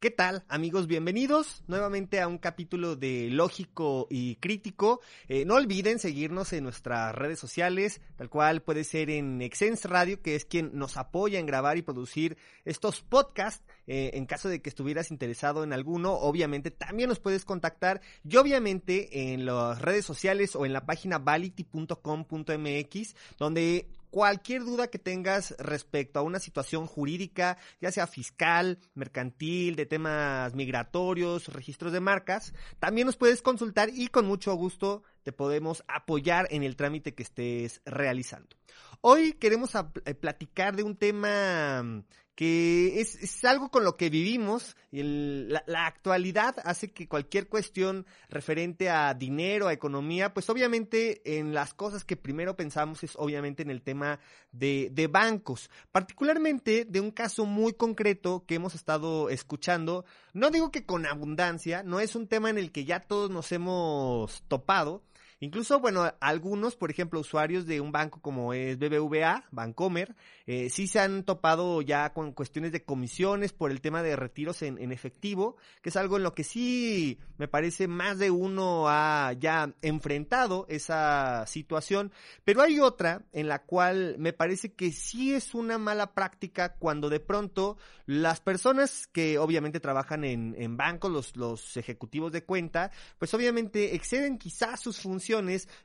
¿Qué tal amigos? Bienvenidos nuevamente a un capítulo de Lógico y Crítico. Eh, no olviden seguirnos en nuestras redes sociales, tal cual puede ser en Exens Radio, que es quien nos apoya en grabar y producir estos podcasts. Eh, en caso de que estuvieras interesado en alguno, obviamente también nos puedes contactar y obviamente en las redes sociales o en la página vality.com.mx, donde cualquier duda que tengas respecto a una situación jurídica, ya sea fiscal, mercantil, de temas migratorios, registros de marcas, también nos puedes consultar y con mucho gusto te podemos apoyar en el trámite que estés realizando. Hoy queremos eh, platicar de un tema que es, algo con lo que vivimos. Y la, la, actualidad hace que cualquier cuestión referente a dinero, a economía, pues obviamente en las cosas que primero pensamos es obviamente en el tema de, de bancos. Particularmente de un caso muy concreto que hemos estado escuchando. No digo que con abundancia, no es un tema en el que ya todos nos hemos topado. Incluso, bueno, algunos, por ejemplo, usuarios de un banco como es BBVA, Bancomer, eh, sí se han topado ya con cuestiones de comisiones por el tema de retiros en, en, efectivo, que es algo en lo que sí me parece más de uno ha ya enfrentado esa situación, pero hay otra en la cual me parece que sí es una mala práctica cuando de pronto las personas que obviamente trabajan en, en bancos, los, los ejecutivos de cuenta, pues obviamente exceden quizás sus funciones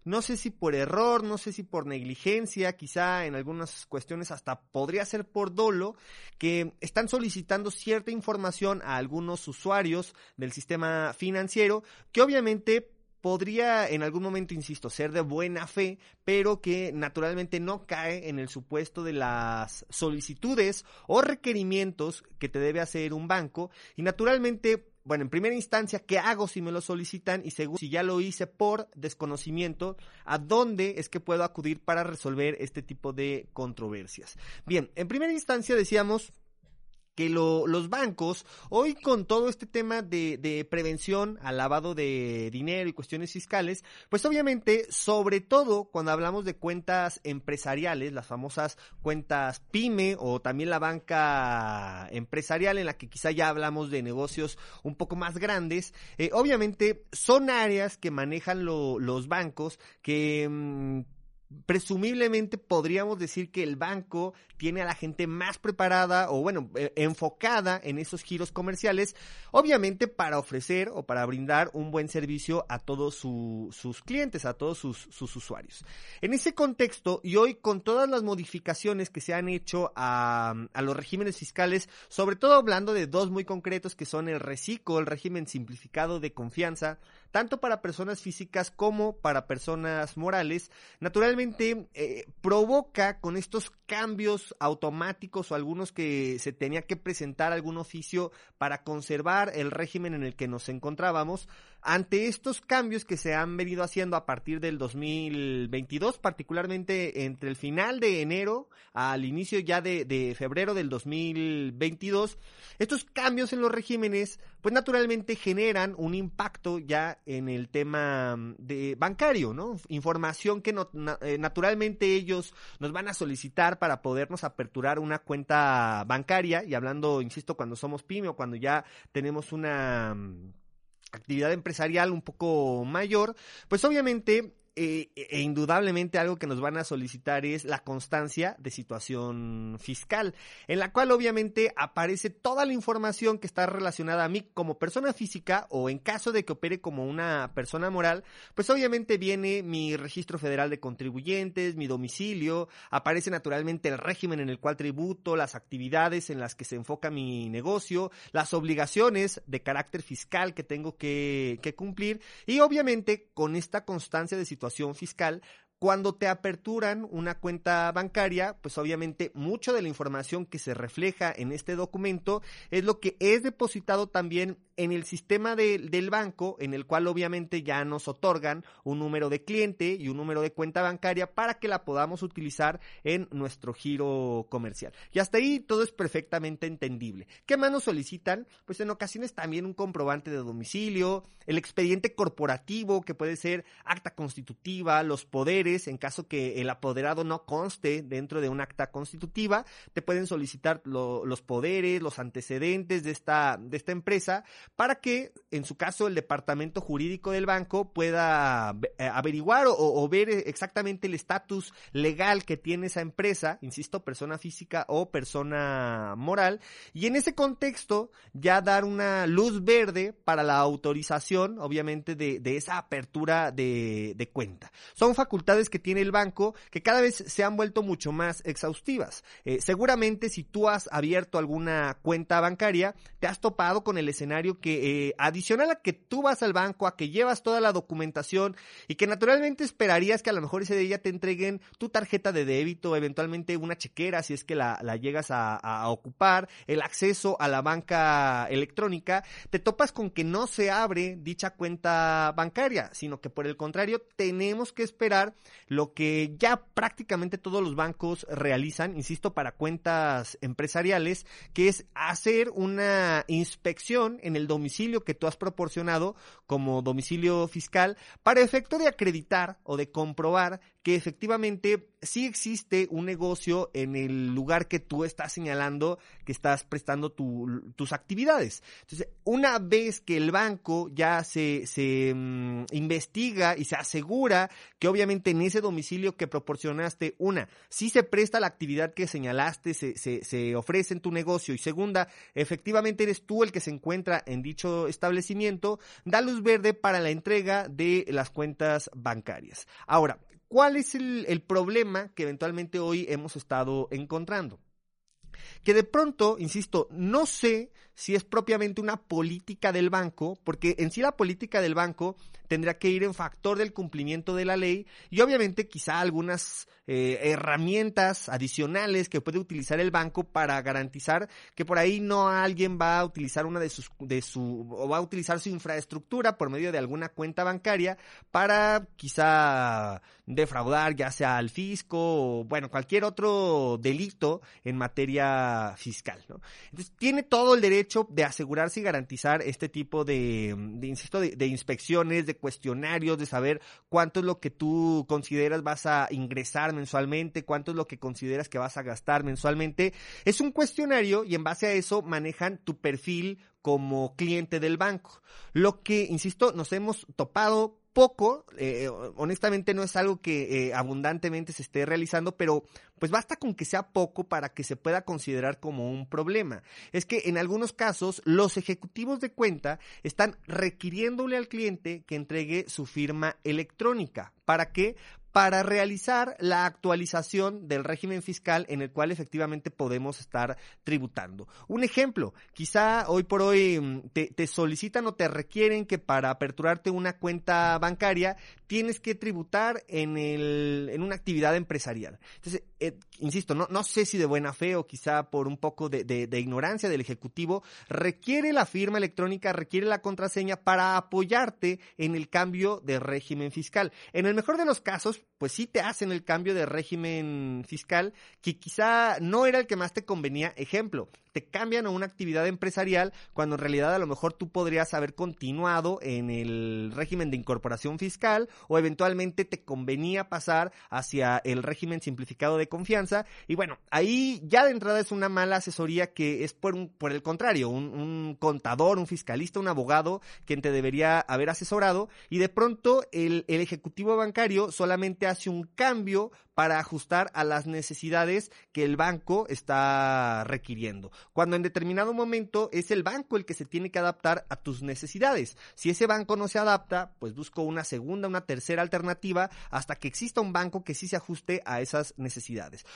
no sé si por error, no sé si por negligencia, quizá en algunas cuestiones hasta podría ser por dolo, que están solicitando cierta información a algunos usuarios del sistema financiero que obviamente podría en algún momento, insisto, ser de buena fe, pero que naturalmente no cae en el supuesto de las solicitudes o requerimientos que te debe hacer un banco y naturalmente bueno, en primera instancia, ¿qué hago si me lo solicitan? Y segundo, si ya lo hice por desconocimiento, ¿a dónde es que puedo acudir para resolver este tipo de controversias? Bien, en primera instancia decíamos que lo, los bancos, hoy con todo este tema de, de, prevención al lavado de dinero y cuestiones fiscales, pues obviamente, sobre todo cuando hablamos de cuentas empresariales, las famosas cuentas pyme o también la banca empresarial en la que quizá ya hablamos de negocios un poco más grandes, eh, obviamente son áreas que manejan lo, los bancos que... Mmm, presumiblemente podríamos decir que el banco tiene a la gente más preparada o bueno, eh, enfocada en esos giros comerciales, obviamente para ofrecer o para brindar un buen servicio a todos sus clientes, a todos sus, sus, usuarios. En ese contexto y hoy con todas las modificaciones que se han hecho a, a los regímenes fiscales, sobre todo hablando de dos muy concretos que son el reciclo, el régimen simplificado de confianza, tanto para personas físicas como para personas morales, naturalmente eh, provoca con estos cambios automáticos o algunos que se tenía que presentar algún oficio para conservar el régimen en el que nos encontrábamos, ante estos cambios que se han venido haciendo a partir del 2022, particularmente entre el final de enero al inicio ya de, febrero del 2022, estos cambios en los regímenes, pues naturalmente generan un impacto ya en el tema de bancario, ¿no? Información que eh, naturalmente ellos nos van a solicitar para podernos aperturar una cuenta bancaria y hablando, insisto, cuando somos pyme o cuando ya tenemos una actividad empresarial un poco mayor, pues obviamente eh, e indudablemente algo que nos van a solicitar es la constancia de situación fiscal, en la cual obviamente aparece toda la información que está relacionada a mí como persona física o en caso de que opere como una persona moral, pues obviamente viene mi registro federal de contribuyentes, mi domicilio, aparece naturalmente el régimen en el cual tributo, las actividades en las que se enfoca mi negocio, las obligaciones de carácter fiscal que tengo que, que cumplir y obviamente con esta constancia de situación fiscal, cuando te aperturan una cuenta bancaria, pues obviamente mucho de la información que se refleja en este documento es lo que es depositado también en el sistema del banco, en el cual obviamente ya nos otorgan un número de cliente y un número de cuenta bancaria para que la podamos utilizar en nuestro giro comercial. Y hasta ahí todo es perfectamente entendible. ¿Qué más nos solicitan? Pues en ocasiones también un comprobante de domicilio, el expediente corporativo, que puede ser acta constitutiva, los poderes, en caso que el apoderado no conste dentro de un acta constitutiva, te pueden solicitar los poderes, los antecedentes de esta, de esta empresa para que, en su caso, el departamento jurídico del banco pueda eh, averiguar o, ver exactamente el estatus legal que tiene esa empresa, insisto, persona física o persona moral, y en ese contexto ya dar una luz verde para la autorización, obviamente, de, esa apertura de, cuenta. Son facultades que tiene el banco que cada vez se han vuelto mucho más exhaustivas. Eh, seguramente si tú has abierto alguna cuenta bancaria, te has topado con el escenario que eh, adicional a que tú vas al banco, a que llevas toda la documentación y que naturalmente esperarías que a lo mejor ese día te entreguen tu tarjeta de débito, eventualmente una chequera si es que la, llegas a, a, ocupar, el acceso a la banca electrónica, te topas con que no se abre dicha cuenta bancaria, sino que por el contrario tenemos que esperar lo que ya prácticamente todos los bancos realizan, insisto, para cuentas empresariales, que es hacer una inspección en el domicilio que tú has proporcionado como domicilio fiscal para efecto de acreditar o de comprobar que efectivamente sí existe un negocio en el lugar que tú estás señalando que estás prestando tus actividades. Entonces, una vez que el banco ya se, mm, investiga y se asegura que obviamente en ese domicilio que proporcionaste, una, sí se presta la actividad que señalaste, se, se, se ofrece en tu negocio y segunda, efectivamente eres tú el que se encuentra en dicho establecimiento, da luz verde para la entrega de las cuentas bancarias. Ahora, ¿Cuál es el, problema que eventualmente hoy hemos estado encontrando? Que de pronto, insisto, no sé si es propiamente una política del banco, porque en sí la política del banco tendría que ir en factor del cumplimiento de la ley y obviamente quizá algunas eh, herramientas adicionales que puede utilizar el banco para garantizar que por ahí no alguien va a utilizar una de sus de su o va a utilizar su infraestructura por medio de alguna cuenta bancaria para quizá defraudar ya sea al fisco o bueno cualquier otro delito en materia fiscal ¿no? entonces tiene todo el derecho de asegurarse y garantizar este tipo de, de insisto de inspecciones de cuestionarios, de saber cuánto es lo que tú consideras vas a ingresar mensualmente, cuánto es lo que consideras que vas a gastar mensualmente. Es un cuestionario y en base a eso manejan tu perfil como cliente del banco. Lo que, insisto, nos hemos topado poco, eh, honestamente no es algo que eh, abundantemente se esté realizando, pero pues basta con que sea poco para que se pueda considerar como un problema. Es que en algunos casos los ejecutivos de cuenta están requiriéndole al cliente que entregue su firma electrónica. ¿Para qué? Para realizar la actualización del régimen fiscal en el cual efectivamente podemos estar tributando. Un ejemplo, quizá hoy por hoy mm, te, solicitan o te requieren que para aperturarte una cuenta bancaria tienes que tributar en, el, en una actividad empresarial. Entonces, eh, insisto, no, no sé si de buena fe o quizá por un poco de, de ignorancia del Ejecutivo, requiere la firma electrónica, requiere la contraseña para apoyarte en el cambio de régimen fiscal. En el mejor de los casos, pues sí te hacen el cambio de régimen fiscal que quizá no era el que más te convenía. Ejemplo, te cambian a una actividad empresarial cuando en realidad a lo mejor tú podrías haber continuado en el régimen de incorporación fiscal o eventualmente te convenía pasar hacia el régimen simplificado de Y bueno, ahí ya de entrada es una mala asesoría que es por, un, por el contrario, un, un contador, un fiscalista, un abogado quien te debería haber asesorado y de pronto el, el ejecutivo bancario solamente hace un cambio para ajustar a las necesidades que el banco está requiriendo. Cuando en determinado momento es el banco el que se tiene que adaptar a tus necesidades. Si ese banco no se adapta, pues busco una segunda, una tercera alternativa hasta que exista un banco que sí se ajuste a esas necesidades.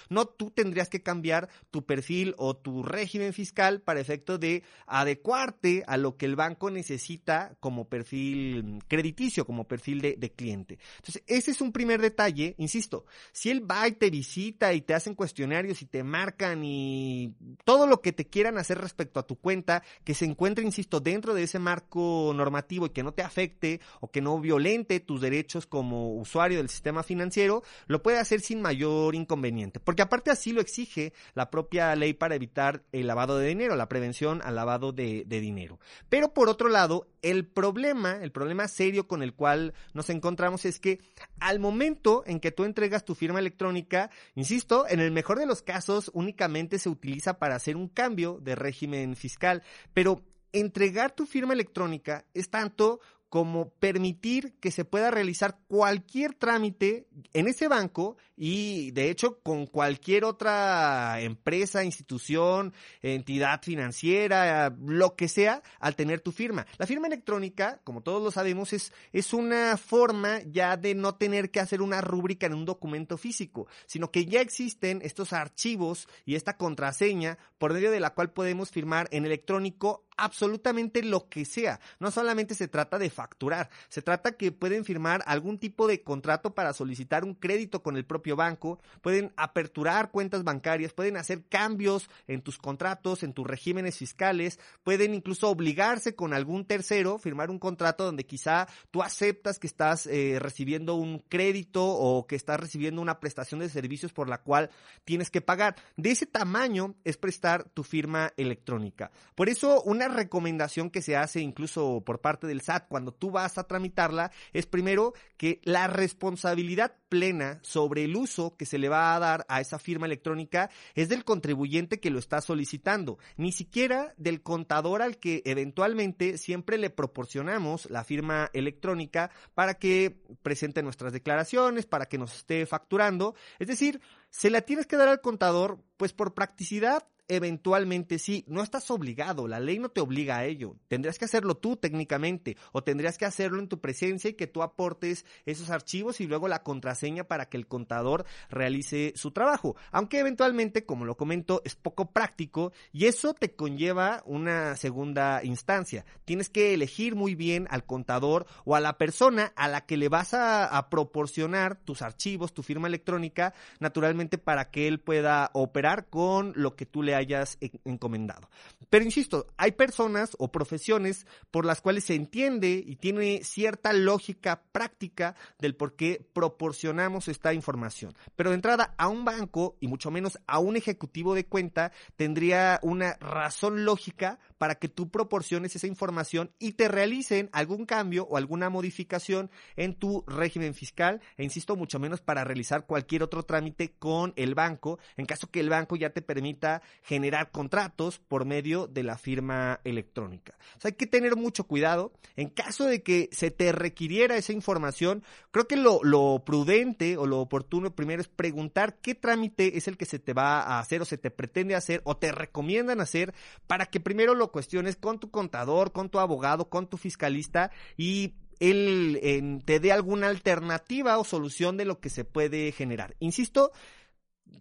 No tú tendrías que cambiar tu perfil o tu régimen fiscal para efecto de adecuarte a lo que el banco necesita como perfil crediticio, como perfil de, de cliente. Entonces, ese es un primer detalle, insisto, si él va y te visita y te hacen cuestionarios y te marcan y todo lo que te quieran hacer respecto a tu cuenta, que se encuentre, insisto, dentro de ese marco normativo y que no te afecte o que no violente tus derechos como usuario del sistema financiero, lo puede hacer sin mayor inconveniente. Porque aparte así lo exige la propia ley para evitar el lavado de dinero, la prevención al lavado de, dinero. Pero por otro lado, el problema, el problema serio con el cual nos encontramos es que al momento en que tú entregas tu firma electrónica, insisto, en el mejor de los casos únicamente se utiliza para hacer un cambio de régimen fiscal, pero entregar tu firma electrónica es tanto como permitir que se pueda realizar cualquier trámite en ese banco y de hecho con cualquier otra empresa, institución, entidad financiera, lo que sea, al tener tu firma. La firma electrónica, como todos lo sabemos, es, es una forma ya de no tener que hacer una rúbrica en un documento físico, sino que ya existen estos archivos y esta contraseña por medio de la cual podemos firmar en electrónico absolutamente lo que sea. No solamente se trata de facturar, se trata que pueden firmar algún tipo de contrato para solicitar un crédito con el propio banco, pueden aperturar cuentas bancarias, pueden hacer cambios en tus contratos, en tus regímenes fiscales, pueden incluso obligarse con algún tercero, firmar un contrato donde quizá tú aceptas que estás eh, recibiendo un crédito o que estás recibiendo una prestación de servicios por la cual tienes que pagar. De ese tamaño es prestar tu firma electrónica. Por eso una recomendación que se hace incluso por parte del SAT cuando tú vas a tramitarla es primero que la responsabilidad plena sobre el uso que se le va a dar a esa firma electrónica es del contribuyente que lo está solicitando, ni siquiera del contador al que eventualmente siempre le proporcionamos la firma electrónica para que presente nuestras declaraciones, para que nos esté facturando. Es decir, se la tienes que dar al contador pues por practicidad eventualmente sí, no estás obligado, la ley no te obliga a ello. Tendrías que hacerlo tú técnicamente o tendrías que hacerlo en tu presencia y que tú aportes esos archivos y luego la contraseña para que el contador realice su trabajo. Aunque eventualmente, como lo comento, es poco práctico y eso te conlleva una segunda instancia. Tienes que elegir muy bien al contador o a la persona a la que le vas a, a proporcionar tus archivos, tu firma electrónica, naturalmente para que él pueda operar con lo que tú le hayas encomendado. Pero insisto, hay personas o profesiones por las cuales se entiende y tiene cierta lógica práctica del por qué proporcionamos esta información. Pero de entrada, a un banco y mucho menos a un ejecutivo de cuenta tendría una razón lógica para que tú proporciones esa información y te realicen algún cambio o alguna modificación en tu régimen fiscal e insisto mucho menos para realizar cualquier otro trámite con el banco en caso que el banco ya te permita generar contratos por medio de la firma electrónica. O sea, hay que tener mucho cuidado. En caso de que se te requiriera esa información, creo que lo, lo prudente o lo oportuno primero es preguntar qué trámite es el que se te va a hacer o se te pretende hacer o te recomiendan hacer para que primero lo cuestiones con tu contador, con tu abogado, con tu fiscalista y él te dé alguna alternativa o solución de lo que se puede generar. Insisto,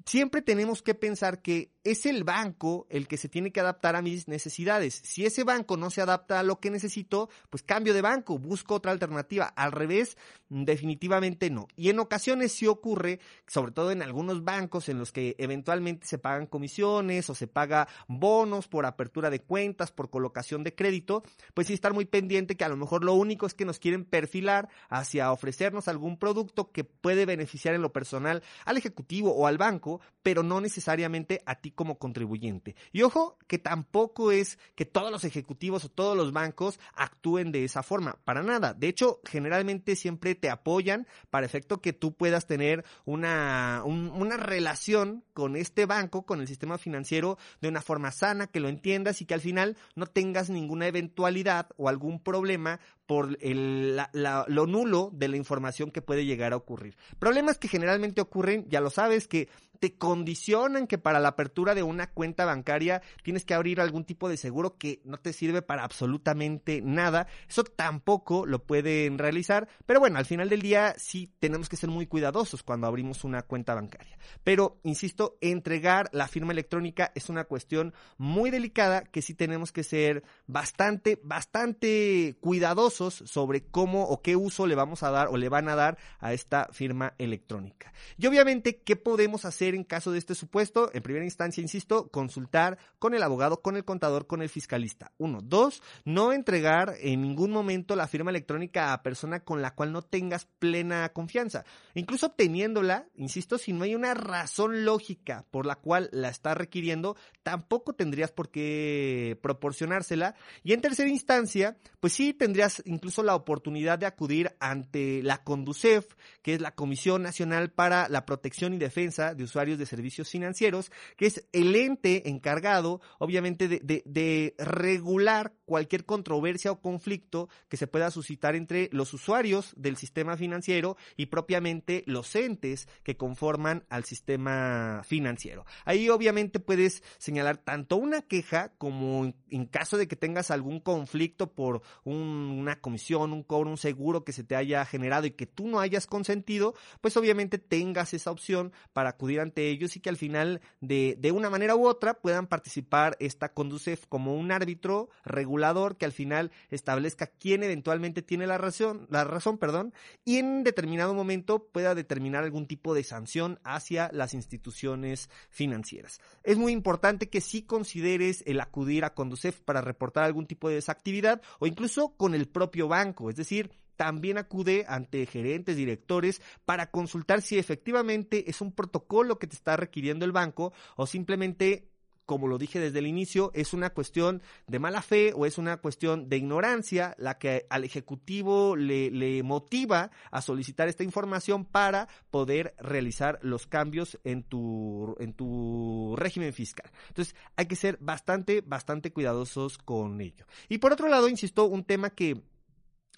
siempre tenemos que pensar que es el banco el que se tiene que adaptar a mis necesidades. Si ese banco no se adapta a lo que necesito, pues cambio de banco, busco otra alternativa. Al revés, definitivamente no. Y en ocasiones sí ocurre, sobre todo en algunos bancos en los que eventualmente se pagan comisiones o se paga bonos por apertura de cuentas, por colocación de crédito, pues sí estar muy pendiente que a lo mejor lo único es que nos quieren perfilar hacia ofrecernos algún producto que puede beneficiar en lo personal al ejecutivo o al banco pero no necesariamente a ti como contribuyente. Y ojo, que tampoco es que todos los ejecutivos o todos los bancos actúen de esa forma, para nada. De hecho, generalmente siempre te apoyan para efecto que tú puedas tener una, una relación con este banco, con el sistema financiero, de una forma sana, que lo entiendas y que al final no tengas ninguna eventualidad o algún problema por el, lo nulo de la información que puede llegar a ocurrir. Problemas que generalmente ocurren, ya lo sabes, que te condicionan que para la apertura de una cuenta bancaria tienes que abrir algún tipo de seguro que no te sirve para absolutamente nada. Eso tampoco lo pueden realizar, pero bueno, al final del día sí tenemos que ser muy cuidadosos cuando abrimos una cuenta bancaria. Pero, insisto, entregar la firma electrónica es una cuestión muy delicada que sí tenemos que ser bastante, bastante cuidadosos sobre cómo o qué uso le vamos a dar o le van a dar a esta firma electrónica. Y obviamente, ¿qué podemos hacer? En caso de este supuesto? En primera instancia, insisto, consultar con el abogado, con el contador, con el fiscalista. Uno. Dos, no entregar en ningún momento la firma electrónica a persona con la cual no tengas plena confianza. Incluso obteniéndola, insisto, si no hay una razón lógica por la cual la está requiriendo, tampoco tendrías por qué proporcionársela. Y en tercera instancia, pues sí tendrías incluso la oportunidad de acudir ante la CONDUCEF, que es la Comisión Nacional para la Protección y Defensa de Usuarios de servicios financieros, que es el ente encargado, obviamente, de, regular cualquier controversia o conflicto que se pueda suscitar entre los usuarios del sistema financiero y propiamente los entes que conforman al sistema financiero. Ahí obviamente puedes señalar tanto una queja como en, caso de que tengas algún conflicto por una comisión, un cobro, un seguro que se te haya generado y que tú no hayas consentido, pues obviamente tengas esa opción para acudir a ellos y que al final, de, de una manera u otra, puedan participar esta Conducef como un árbitro regulador que al final establezca quién eventualmente tiene la razón, la razón, perdón, y en determinado momento pueda determinar algún tipo de sanción hacia las instituciones financieras. Es muy importante que si consideres el acudir a Conducef para reportar algún tipo de desactividad o incluso con el propio banco, es decir, también acude ante gerentes, directores, para consultar si efectivamente es un protocolo que te está requiriendo el banco o simplemente como lo dije desde el inicio, es una cuestión de mala fe o es una cuestión de ignorancia la que al Ejecutivo le, motiva a solicitar esta información para poder realizar los cambios en tu, en tu régimen fiscal. Entonces, hay que ser bastante, bastante cuidadosos con ello. Y por otro lado, insisto, un tema que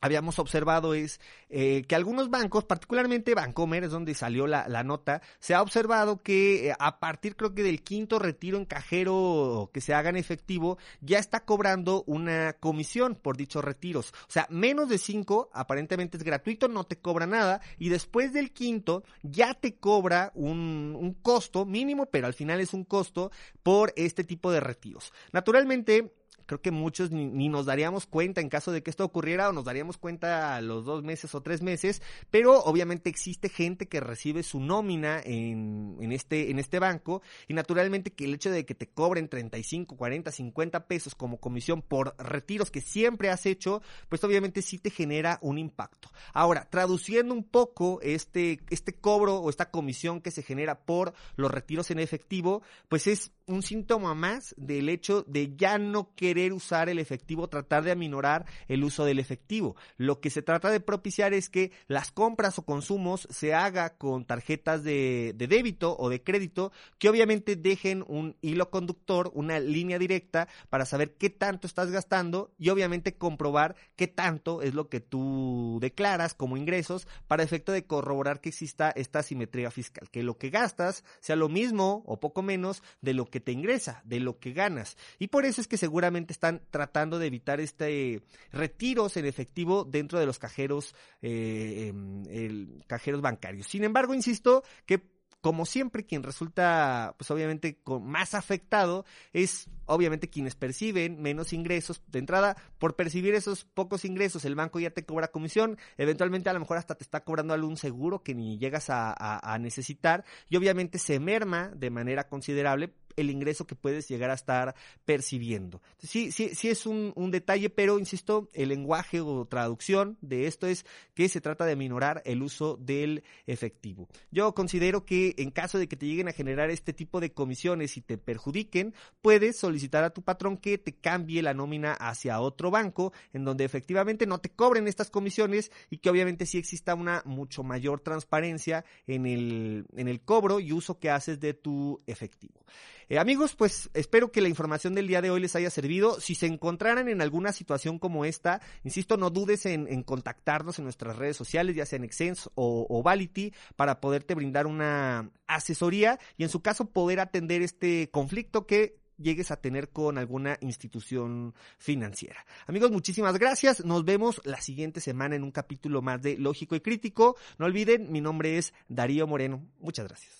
habíamos observado es eh, que algunos bancos, particularmente Bancomer, es donde salió la, la nota, se ha observado que eh, a partir creo que del quinto retiro en cajero que se haga en efectivo, ya está cobrando una comisión por dichos retiros. O sea, menos de cinco, aparentemente es gratuito, no te cobra nada, y después del quinto ya te cobra un, un costo mínimo, pero al final es un costo por este tipo de retiros. Naturalmente, creo que muchos ni, nos daríamos cuenta en caso de que esto ocurriera o nos daríamos cuenta a los dos meses o tres meses, pero obviamente existe gente que recibe su nómina en, en, este, en este banco y naturalmente que el hecho de que te cobren 35, 40, 50 pesos como comisión por retiros que siempre has hecho, pues obviamente sí te genera un impacto. Ahora, traduciendo un poco este, este cobro o esta comisión que se genera por los retiros en efectivo, pues es un síntoma más del hecho de ya no querer usar el efectivo, tratar de aminorar el uso del efectivo. Lo que se trata de propiciar es que las compras o consumos se haga con tarjetas de, de débito o de crédito que obviamente dejen un hilo conductor, una línea directa para saber qué tanto estás gastando y obviamente comprobar qué tanto es lo que tú declaras como ingresos para efecto de corroborar que exista esta simetría fiscal, que lo que gastas sea lo mismo o poco menos de lo que te ingresa, de lo que ganas. Y por eso es que seguramente están tratando de evitar este retiros en efectivo dentro de los cajeros, eh, em, cajeros bancarios. Sin embargo, insisto que como siempre, quien resulta, pues obviamente, con más afectado es obviamente quienes perciben menos ingresos. De entrada, por percibir esos pocos ingresos, el banco ya te cobra comisión, eventualmente a lo mejor hasta te está cobrando algún seguro que ni llegas a, necesitar y obviamente se merma de manera considerable el ingreso que puedes llegar a estar percibiendo. Sí, sí, sí es un, un detalle, pero insisto, el lenguaje o traducción de esto es que se trata de minorar el uso del efectivo. Yo considero que en caso de que te lleguen a generar este tipo de comisiones y te perjudiquen, puedes solicitar a tu patrón que te cambie la nómina hacia otro banco en donde efectivamente no te cobren estas comisiones y que obviamente sí exista una mucho mayor transparencia en el, en el cobro y uso que haces de tu efectivo. Eh, amigos, pues espero que la información del día de hoy les haya servido. Si se encontraran en alguna situación como esta, insisto, no dudes en, contactarnos en nuestras redes sociales, ya sea en Exens o, o Vality, para poderte brindar una asesoría y en su caso poder atender este conflicto que llegues a tener con alguna institución financiera. Amigos, muchísimas gracias. Nos vemos la siguiente semana en un capítulo más de Lógico y Crítico. No olviden, mi nombre es Darío Moreno. Muchas gracias.